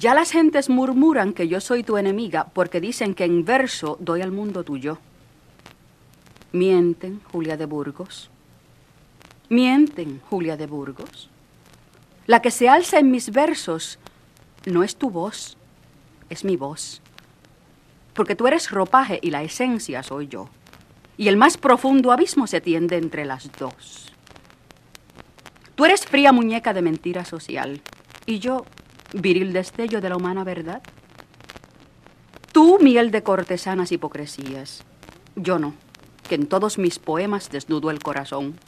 Ya las gentes murmuran que yo soy tu enemiga porque dicen que en verso doy al mundo tuyo. Mienten, Julia de Burgos. Mienten, Julia de Burgos. La que se alza en mis versos no es tu voz, es mi voz. Porque tú eres ropaje y la esencia soy yo. Y el más profundo abismo se tiende entre las dos. Tú eres fría muñeca de mentira social y yo viril destello de la humana verdad. Tú miel de cortesanas hipocresías, yo no, que en todos mis poemas desnudo el corazón.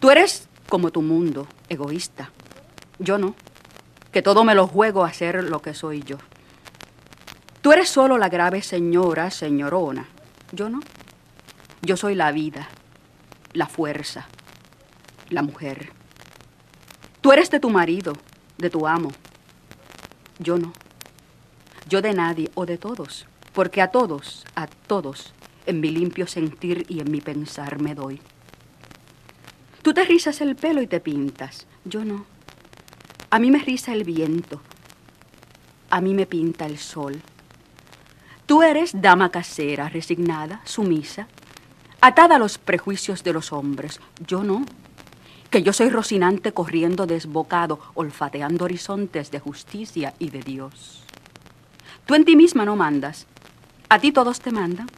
Tú eres como tu mundo, egoísta, yo no, que todo me lo juego a ser lo que soy yo. Tú eres solo la grave señora, señorona, yo no. Yo soy la vida, la fuerza, la mujer. Tú eres de tu marido, de tu amo. Yo no. Yo de nadie o de todos, porque a todos, a todos, en mi limpio sentir y en mi pensar me doy. Tú te rizas el pelo y te pintas, yo no. A mí me riza el viento, a mí me pinta el sol. Tú eres dama casera, resignada, sumisa, atada a los prejuicios de los hombres, yo no que yo soy Rocinante corriendo desbocado, olfateando horizontes de justicia y de Dios. Tú en ti misma no mandas, a ti todos te mandan.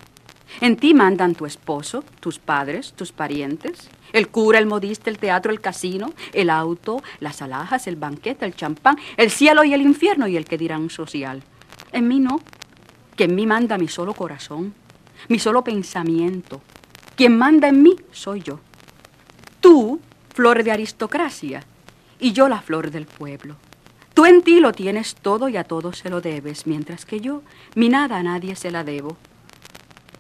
En ti mandan tu esposo, tus padres, tus parientes, el cura, el modista, el teatro, el casino, el auto, las alhajas, el banquete, el champán, el cielo y el infierno y el que dirán social. En mí no, que en mí manda mi solo corazón, mi solo pensamiento. Quien manda en mí soy yo. Tú flor de aristocracia, y yo la flor del pueblo. Tú en ti lo tienes todo y a todos se lo debes, mientras que yo mi nada a nadie se la debo.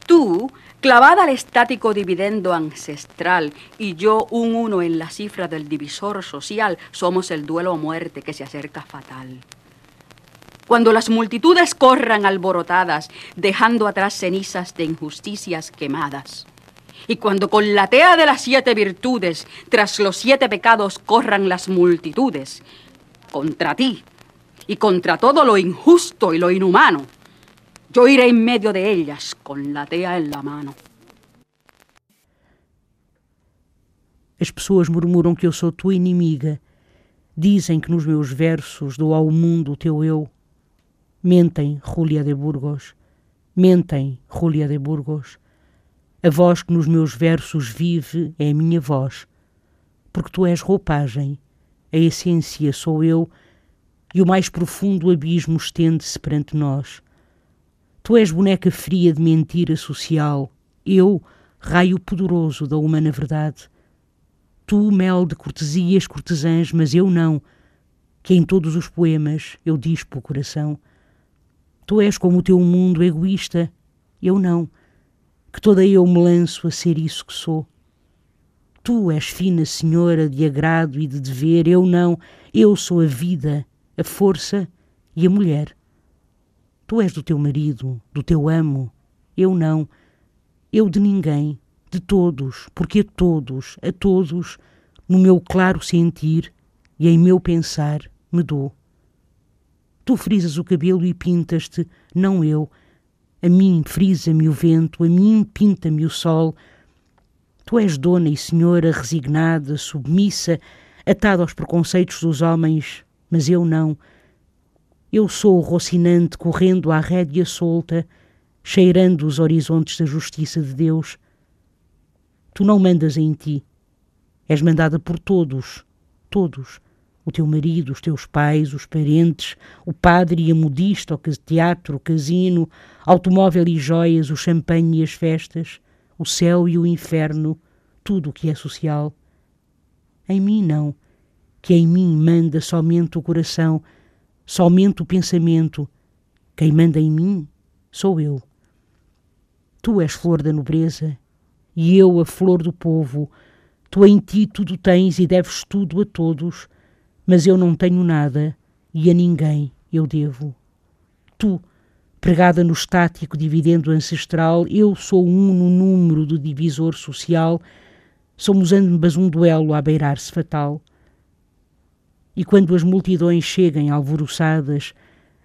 Tú, clavada al estático dividendo ancestral, y yo un uno en la cifra del divisor social, somos el duelo o muerte que se acerca fatal. Cuando las multitudes corran alborotadas, dejando atrás cenizas de injusticias quemadas, y cuando con la tea de las siete virtudes, tras los siete pecados, corran las multitudes, contra ti y contra todo lo injusto y lo inhumano, yo iré en medio de ellas con la tea en la mano. As pessoas murmuram que eu sou tua inimiga. Dizem que nos meus versos dou ao mundo o teu eu. Mentem, Julia de Burgos. Mentem, Julia de Burgos. A voz que nos meus versos vive é a minha voz, porque tu és roupagem, a essência sou eu, e o mais profundo abismo estende-se perante nós. Tu és boneca fria de mentira social, eu, raio poderoso da humana verdade. Tu, mel de cortesias cortesãs, mas eu não, que em todos os poemas eu dispo o coração. Tu és como o teu mundo egoísta, eu não que toda eu me lanço a ser isso que sou. Tu és fina senhora de agrado e de dever, eu não, eu sou a vida, a força e a mulher. Tu és do teu marido, do teu amo, eu não, eu de ninguém, de todos, porque a todos, a todos, no meu claro sentir e em meu pensar, me dou. Tu frisas o cabelo e pintas-te, não eu, a mim frisa-me o vento, a mim pinta-me o sol. Tu és dona e senhora resignada, submissa, atada aos preconceitos dos homens, mas eu não. Eu sou o rocinante correndo à rédea solta, cheirando os horizontes da justiça de Deus. Tu não mandas em ti. És mandada por todos, todos, o teu marido, os teus pais, os parentes, o padre e a modista, o teatro, o casino, automóvel e joias, o champanhe e as festas, o céu e o inferno, tudo o que é social. Em mim não, que em mim manda somente o coração, somente o pensamento. Quem manda em mim sou eu. Tu és flor da nobreza e eu a flor do povo. Tu em ti tudo tens e deves tudo a todos mas eu não tenho nada e a ninguém eu devo. Tu, pregada no estático dividendo ancestral, eu sou um no número do divisor social, somos ambas um duelo a beirar-se fatal. E quando as multidões cheguem alvoroçadas,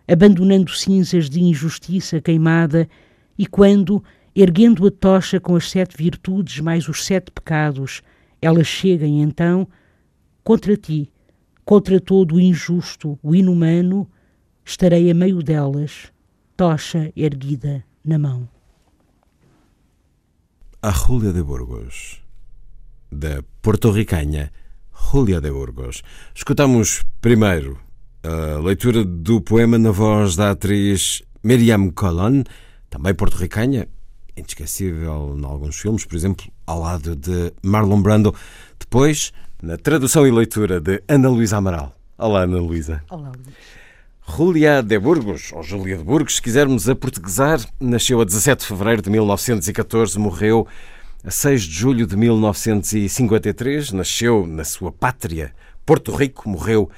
abandonando cinzas de injustiça queimada, e quando, erguendo a tocha com as sete virtudes mais os sete pecados, elas cheguem então contra ti, Contra todo o injusto, o inumano, estarei a meio delas, tocha erguida na mão. A Júlia de Burgos, da porto-ricanha Júlia de Burgos. Escutamos primeiro a leitura do poema na voz da atriz Miriam Colon, também porto-ricanha, inesquecível em alguns filmes, por exemplo, ao lado de Marlon Brando. Depois, na tradução e leitura de Ana Luísa Amaral. Olá, Ana Luísa. Olá, Luís. Julia de Burgos, ou Júlia de Burgos, se quisermos aportuguesar, nasceu a 17 de fevereiro de 1914, morreu a 6 de julho de 1953, nasceu na sua pátria, Porto Rico, morreu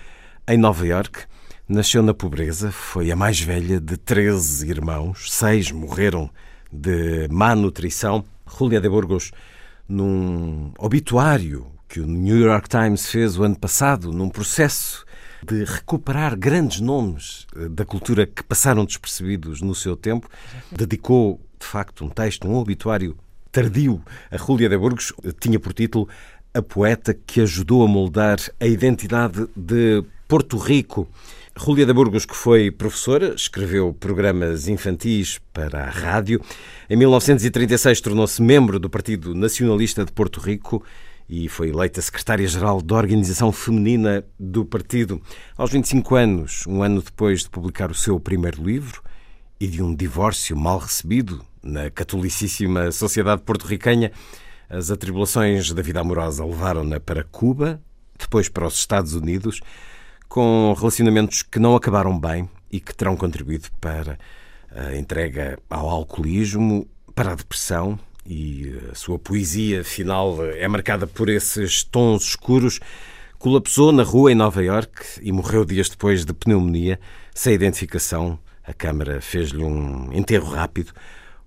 em Nova York, nasceu na pobreza, foi a mais velha de 13 irmãos, seis morreram de má nutrição. Julia de Burgos, num obituário que o New York Times fez o ano passado, num processo de recuperar grandes nomes eh, da cultura que passaram despercebidos no seu tempo, dedicou, de facto, um texto, um obituário tardio a Julia de Burgos, tinha por título A Poeta que ajudou a moldar a identidade de Porto Rico. Julia de Burgos, que foi professora, escreveu programas infantis para a rádio. Em 1936 tornou-se membro do Partido Nacionalista de Porto Rico e foi eleita secretária-geral da Organização Feminina do Partido. Aos 25 anos, um ano depois de publicar o seu primeiro livro e de um divórcio mal recebido na catolicíssima sociedade porto-ricanha, as atribulações da vida amorosa levaram-na para Cuba, depois para os Estados Unidos, com relacionamentos que não acabaram bem e que terão contribuído para a entrega ao alcoolismo, para a depressão e a sua poesia final é marcada por esses tons escuros. Colapsou na rua em Nova York e morreu dias depois de pneumonia, sem identificação. A Câmara fez-lhe um enterro rápido.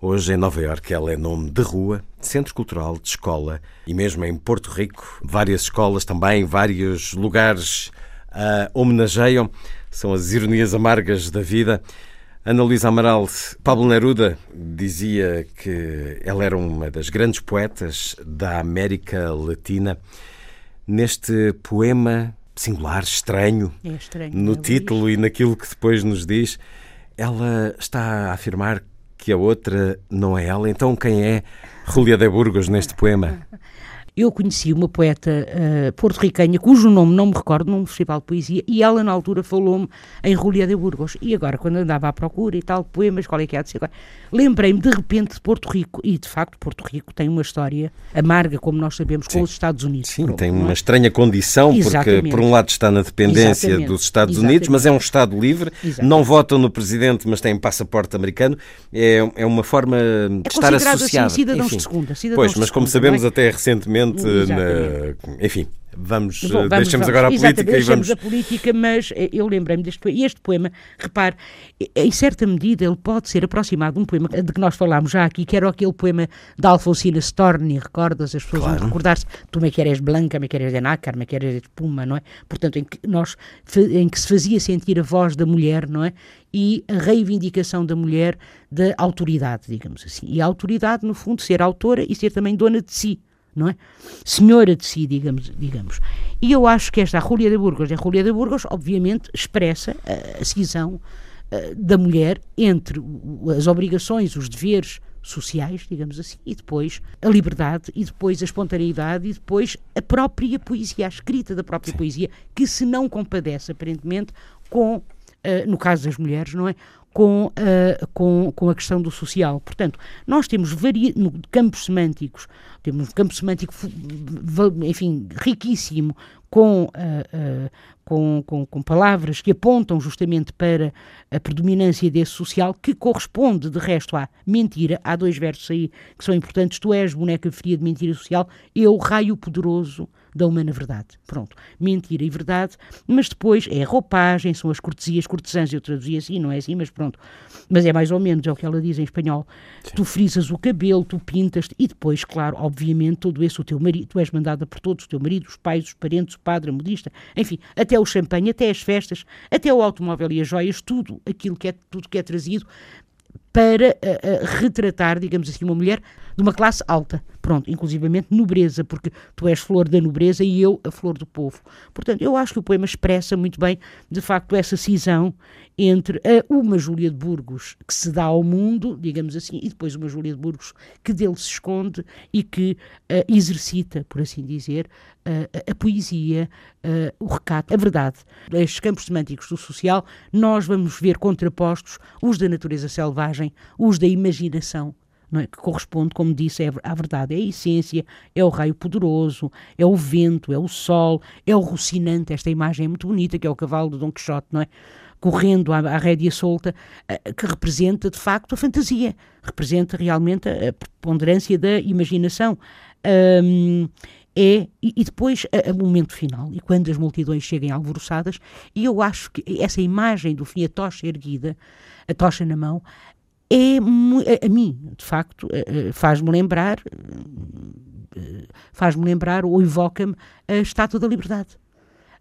Hoje, em Nova York, ela é nome de rua, de centro cultural, de escola e mesmo em Porto Rico, várias escolas também, vários lugares a homenageiam. São as ironias amargas da vida. Ana Luísa Amaral, Pablo Neruda dizia que ela era uma das grandes poetas da América Latina. Neste poema singular, estranho, é estranho no título e naquilo que depois nos diz, ela está a afirmar que a outra não é ela. Então quem é Julia de Burgos neste poema? Eu conheci uma poeta uh, porto-ricanha, cujo nome não me recordo, num festival de poesia, e ela na altura falou-me em Julia de Burgos. E agora, quando andava à procura e tal, poemas, qual é que há de ser agora, lembrei-me de repente de Porto Rico. E de facto, Porto Rico tem uma história amarga, como nós sabemos, Sim. com os Estados Unidos. Sim, Pronto, tem uma é? estranha condição, Exatamente. porque por um lado está na dependência Exatamente. dos Estados Exatamente. Unidos, mas é um Estado livre, não votam no presidente, mas têm passaporte americano. É, é uma forma de é estar assim associada. Assim, cidadãos Enfim. de segunda. Cidadãos pois, mas como segunda, sabemos é? até recentemente, na, enfim, Vamos, Bom, vamos deixemos vamos. agora a política e vamos. a política, mas eh, eu lembrei-me deste poema. E este poema, repare, em certa medida ele pode ser aproximado de um poema de que nós falámos já aqui, que era aquele poema da Alfonsina Storni, recordas? As pessoas claro. vão recordar-se, tu me queres branca, me queres de nácar, me queres de espuma, não é? Portanto, em que, nós, em que se fazia sentir a voz da mulher, não é? E a reivindicação da mulher da autoridade, digamos assim. E a autoridade, no fundo, ser autora e ser também dona de si não é? Senhora de si, digamos. digamos. E eu acho que esta Julia de Burgos, a Julia de Burgos, obviamente, expressa a, a cisão uh, da mulher entre as obrigações, os deveres sociais, digamos assim, e depois a liberdade, e depois a espontaneidade, e depois a própria poesia, a escrita da própria Sim. poesia, que se não compadece, aparentemente, com, uh, no caso das mulheres, não é? Com, uh, com, com a questão do social. Portanto, nós temos vari... no campos semânticos, temos um campo semântico, enfim, riquíssimo, com, uh, uh, com, com, com, palavras que apontam justamente para a predominância desse social, que corresponde, de resto, à mentira. Há dois versos aí que são importantes. Tu és boneca fria de mentira social, eu, raio poderoso da humana verdade. Pronto, mentira e verdade, mas depois é a roupagem, são as cortesias cortesãs, eu traduzi assim, não é assim, mas pronto. Mas é mais ou menos, é o que ela diz em espanhol. Sim. Tu frisas o cabelo, tu pintas-te, e depois, claro, obviamente, todo esse o teu marido, tu és mandada por todos, o teu marido, os pais, os parentes, o padre, a modista, enfim, até o champanhe, até as festas, até o automóvel e as joias, tudo aquilo que é, tudo que é trazido para uh, uh, retratar, digamos assim, uma mulher de uma classe alta. Pronto, inclusivamente nobreza, porque tu és flor da nobreza e eu a flor do povo. Portanto, eu acho que o poema expressa muito bem, de facto, essa cisão entre a, uma Júlia de Burgos que se dá ao mundo, digamos assim, e depois uma Júlia de Burgos que dele se esconde e que uh, exercita, por assim dizer, uh, a poesia, uh, o recato, a verdade. Estes campos semânticos do social, nós vamos ver contrapostos os da natureza selvagem, os da imaginação, é? que corresponde, como disse, é à verdade. É a essência, é o raio poderoso, é o vento, é o sol, é o rocinante. Esta imagem é muito bonita, que é o cavalo de Dom Quixote, não é? correndo à, à rédea solta, eh, que representa de facto a fantasia, representa realmente a, preponderância da imaginação. Um, é, e, depois o momento final, e quando as multidões cheguem alvoroçadas, e eu acho que essa imagem do fim, a tocha erguida, a tocha na mão, é a, mim, de facto, eh, eh, faz-me lembrar, faz-me lembrar ou evoca-me a Estátua da Liberdade.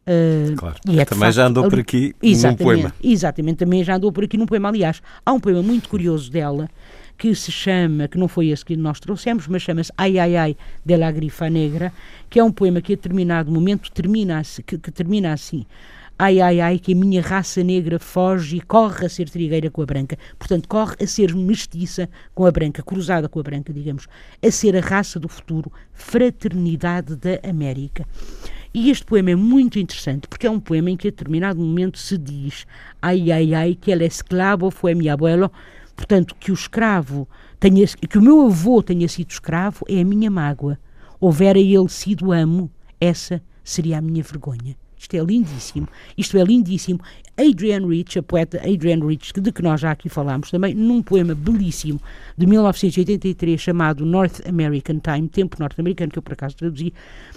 Uh, claro. E é, também facto, já andou por aqui num poema. Exatamente, também já andou por aqui num poema. Aliás, há um poema muito curioso dela que se chama, que não foi esse que nós trouxemos, mas chama-se Ai Ai Ai de la Grifa Negra, que é um poema que a determinado momento termina, que, que termina assim. Ai, ai, ai, que a minha raça negra foge e corre a ser trigueira com a branca. Portanto, corre a ser mestiça com a branca, cruzada com a branca, digamos. A ser a raça do futuro, fraternidade da América. E este poema é muito interessante porque é um poema em que a determinado momento se diz ai, ai, ai, que el esclavo foi mi abuelo, portanto, que o escravo tenha, que o meu avô tenha sido escravo é a minha mágoa. Houvera ele sido amo, essa seria a minha vergonha. Isto é lindíssimo. Isto é lindíssimo. Adrienne Rich, a poeta Adrienne Rich, de que nós já aqui falámos também, num poema belíssimo de 1983 chamado North American Time, Tempo Norte-Americano, que eu por acaso traduzi,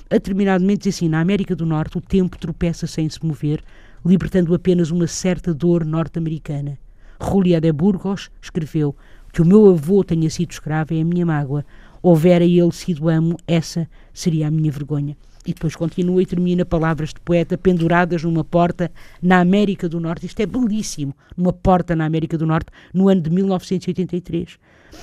a determinado momento diz assim: Na América do Norte o tempo tropeça sem se mover, libertando apenas uma certa dor norte-americana. Julia de Burgos escreveu: Que o meu avô tenha sido escravo é a minha mágoa. Houvera ele sido amo, essa seria a minha vergonha. E depois continua e termina palavras de poeta penduradas numa porta na América do Norte. Isto é belíssimo. Numa porta na América do Norte, no ano de 1983.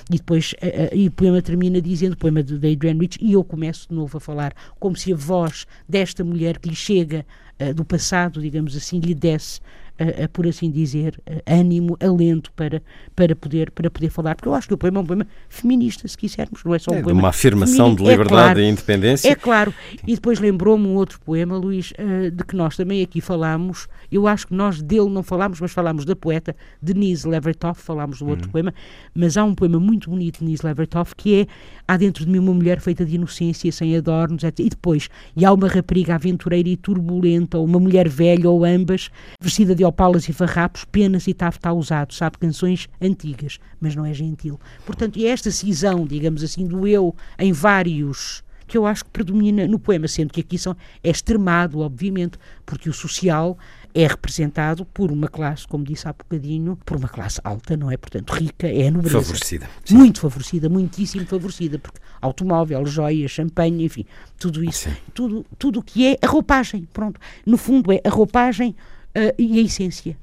E depois uh, uh, e o poema termina dizendo, o poema de Adrienne Rich, e eu começo de novo a falar como se a voz desta mulher que lhe chega uh, do passado, digamos assim, lhe desse a, a, por assim dizer, ânimo, alento para, para, poder, para poder falar. Porque eu acho que o poema é um poema feminista, se quisermos, não é só um é, poema. Uma afirmação de liberdade é claro, e independência. É claro. E depois lembrou-me um outro poema, Luís, uh, de que nós também aqui falámos. Eu acho que nós dele não falámos, mas falámos da poeta Denise Levertov, falámos do outro uhum. poema. Mas há um poema muito bonito de Denise Levertov que é Há dentro de mim uma mulher feita de inocência, sem adornos, etc. E depois, e há uma rapariga aventureira e turbulenta, ou uma mulher velha, ou ambas, vestida de de opalas e farrapos, penas e tafta usado, sabe canções antigas, mas não é gentil. Portanto, é esta cisão, digamos assim, do eu em vários que eu acho que predomina no poema, sendo que aqui são, é extremado, obviamente, porque o social é representado por uma classe, como disse há bocadinho, por uma classe alta, não é? Portanto, rica, é a nobreza. Favorecida. Sim. Muito favorecida, muitíssimo favorecida, porque automóvel, joias, champanhe, enfim, tudo isso, sim. tudo tudo o que é a roupagem, pronto. No fundo é a roupagem uh, e a essência.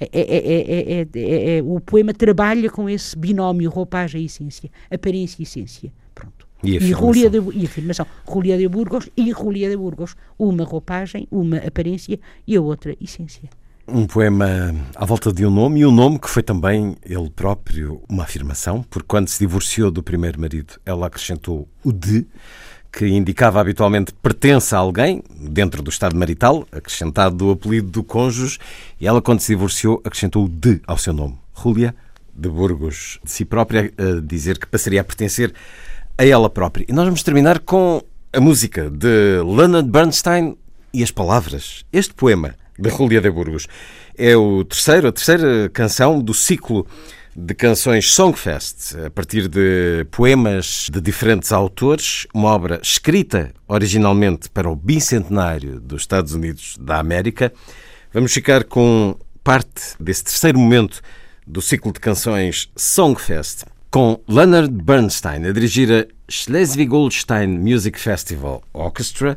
É é, é, é, o poema trabalha com esse binómio roupagem e essência, aparência e essência. Pronto. E, e, Julia de, e afirmação. Julia de Burgos e Julia de Burgos. Uma roupagem, uma aparência e a outra essência. Um poema à volta de um nome e um nome que foi também ele próprio uma afirmação, porque quando se divorciou do primeiro marido, ela acrescentou o de, que indicava habitualmente pertença a alguém dentro do estado marital, acrescentado do apelido do cônjuge, e ela, quando se divorciou, acrescentou o de ao seu nome. Júlia de Burgos, de si própria, a dizer que passaria a pertencer a ela própria. E nós vamos terminar com a música de Leonard Bernstein e as palavras. Este poema de Julia de Burgos é o terceiro, a terceira canção do ciclo de canções Songfest, a partir de poemas de diferentes autores, uma obra escrita originalmente para o bicentenário dos Estados Unidos da América. Vamos ficar com parte desse terceiro momento do ciclo de canções Songfest, com Leonard Bernstein a dirigir a Schleswig-Holstein Music Festival Orchestra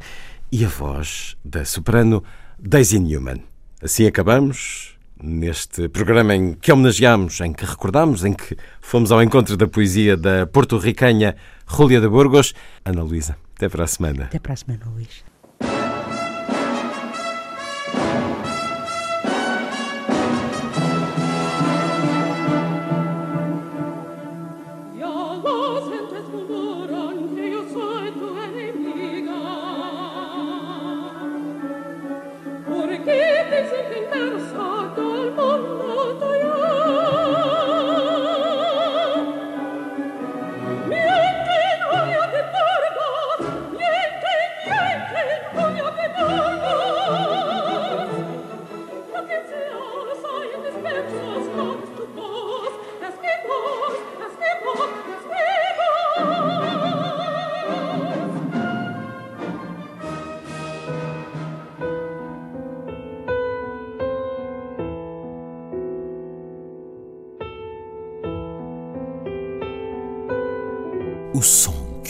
e a voz da soprano Daisy Newman. Assim acabamos neste programa em que homenageamos, em que recordamos, em que fomos ao encontro da poesia da porto-ricanha Julia de Burgos. Ana Luísa, até para a semana. Até para a semana, Luís.